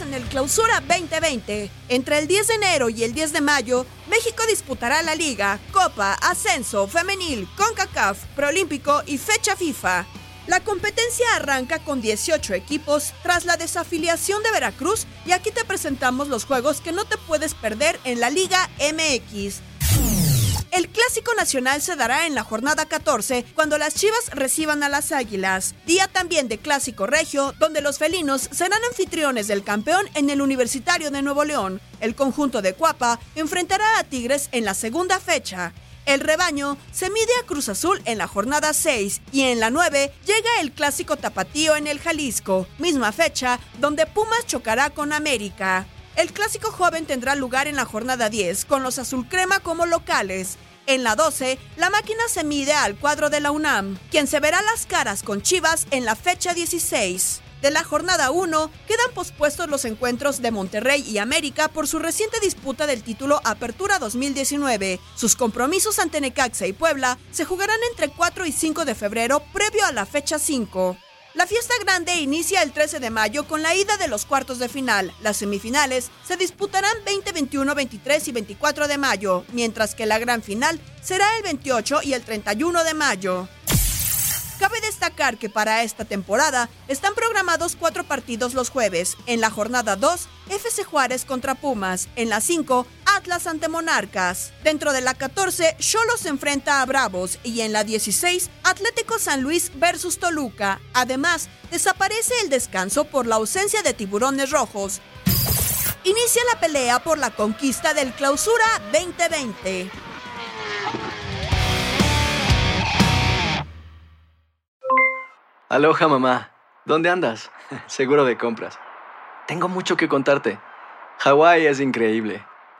En el Clausura 2020. Entre el 10 de enero y el 10 de mayo, México disputará la Liga, Copa, Ascenso, Femenil, CONCACAF, Proolímpico y fecha FIFA. La competencia arranca con 18 equipos tras la desafiliación de Veracruz y aquí te presentamos los juegos que no te puedes perder en la Liga MX. El Clásico Nacional se dará en la jornada 14 cuando las Chivas reciban a las Águilas. Día también de Clásico Regio, donde los felinos serán anfitriones del campeón en el Universitario de Nuevo León. El conjunto de Cuapa enfrentará a Tigres en la segunda fecha. El rebaño se mide a Cruz Azul en la jornada 6 y en la 9 llega el clásico tapatío en el Jalisco, misma fecha donde Pumas chocará con América. El clásico joven tendrá lugar en la jornada 10 con los azul crema como locales. En la 12, la máquina se mide al cuadro de la UNAM, quien se verá las caras con Chivas en la fecha 16. De la jornada 1 quedan pospuestos los encuentros de Monterrey y América por su reciente disputa del título Apertura 2019. Sus compromisos ante Necaxa y Puebla se jugarán entre 4 y 5 de febrero previo a la fecha 5. La fiesta grande inicia el 13 de mayo con la ida de los cuartos de final. Las semifinales se disputarán 20, 21, 23 y 24 de mayo, mientras que la gran final será el 28 y el 31 de mayo. Cabe destacar que para esta temporada están programados cuatro partidos los jueves. En la jornada 2, FC Juárez contra Pumas. En la 5, Atlas ante Monarcas. Dentro de la 14, Cholos enfrenta a Bravos. Y en la 16, Atlético San Luis versus Toluca. Además, desaparece el descanso por la ausencia de tiburones rojos. Inicia la pelea por la conquista del Clausura 2020. Aloha mamá. ¿Dónde andas? Seguro de compras. Tengo mucho que contarte. Hawái es increíble.